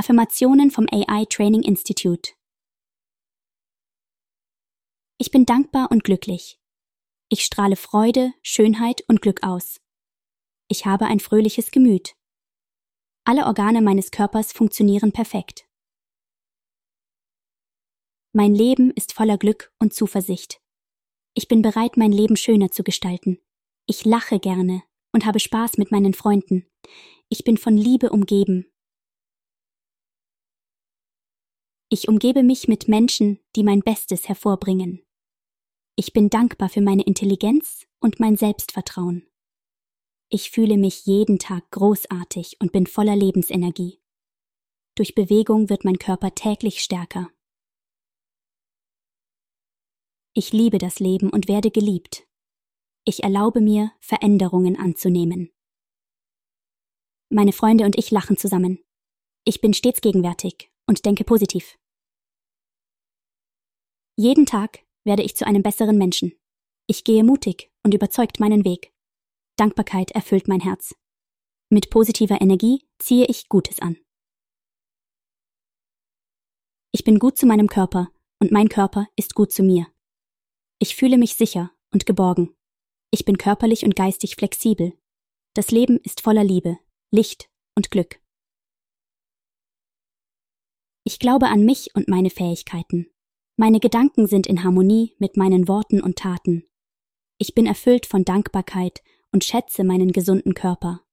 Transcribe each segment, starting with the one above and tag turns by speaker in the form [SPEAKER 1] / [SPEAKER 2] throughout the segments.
[SPEAKER 1] Affirmationen vom AI Training Institute. Ich bin dankbar und glücklich. Ich strahle Freude, Schönheit und Glück aus. Ich habe ein fröhliches Gemüt. Alle Organe meines Körpers funktionieren perfekt. Mein Leben ist voller Glück und Zuversicht. Ich bin bereit, mein Leben schöner zu gestalten. Ich lache gerne und habe Spaß mit meinen Freunden. Ich bin von Liebe umgeben. Ich umgebe mich mit Menschen, die mein Bestes hervorbringen. Ich bin dankbar für meine Intelligenz und mein Selbstvertrauen. Ich fühle mich jeden Tag großartig und bin voller Lebensenergie. Durch Bewegung wird mein Körper täglich stärker. Ich liebe das Leben und werde geliebt. Ich erlaube mir, Veränderungen anzunehmen. Meine Freunde und ich lachen zusammen. Ich bin stets gegenwärtig und denke positiv. Jeden Tag werde ich zu einem besseren Menschen. Ich gehe mutig und überzeugt meinen Weg. Dankbarkeit erfüllt mein Herz. Mit positiver Energie ziehe ich Gutes an. Ich bin gut zu meinem Körper und mein Körper ist gut zu mir. Ich fühle mich sicher und geborgen. Ich bin körperlich und geistig flexibel. Das Leben ist voller Liebe, Licht und Glück. Ich glaube an mich und meine Fähigkeiten. Meine Gedanken sind in Harmonie mit meinen Worten und Taten. Ich bin erfüllt von Dankbarkeit und schätze meinen gesunden Körper.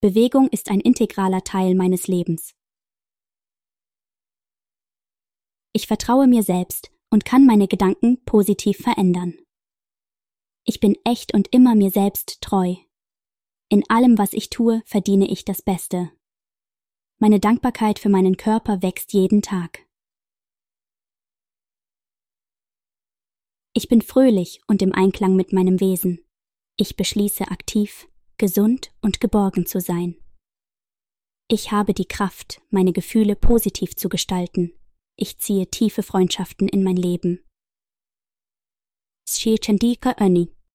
[SPEAKER 1] Bewegung ist ein integraler Teil meines Lebens. Ich vertraue mir selbst und kann meine Gedanken positiv verändern. Ich bin echt und immer mir selbst treu. In allem, was ich tue, verdiene ich das Beste. Meine Dankbarkeit für meinen Körper wächst jeden Tag. Ich bin fröhlich und im Einklang mit meinem Wesen. Ich beschließe aktiv, gesund und geborgen zu sein. Ich habe die Kraft, meine Gefühle positiv zu gestalten. Ich ziehe tiefe Freundschaften in mein Leben. Chandika Önni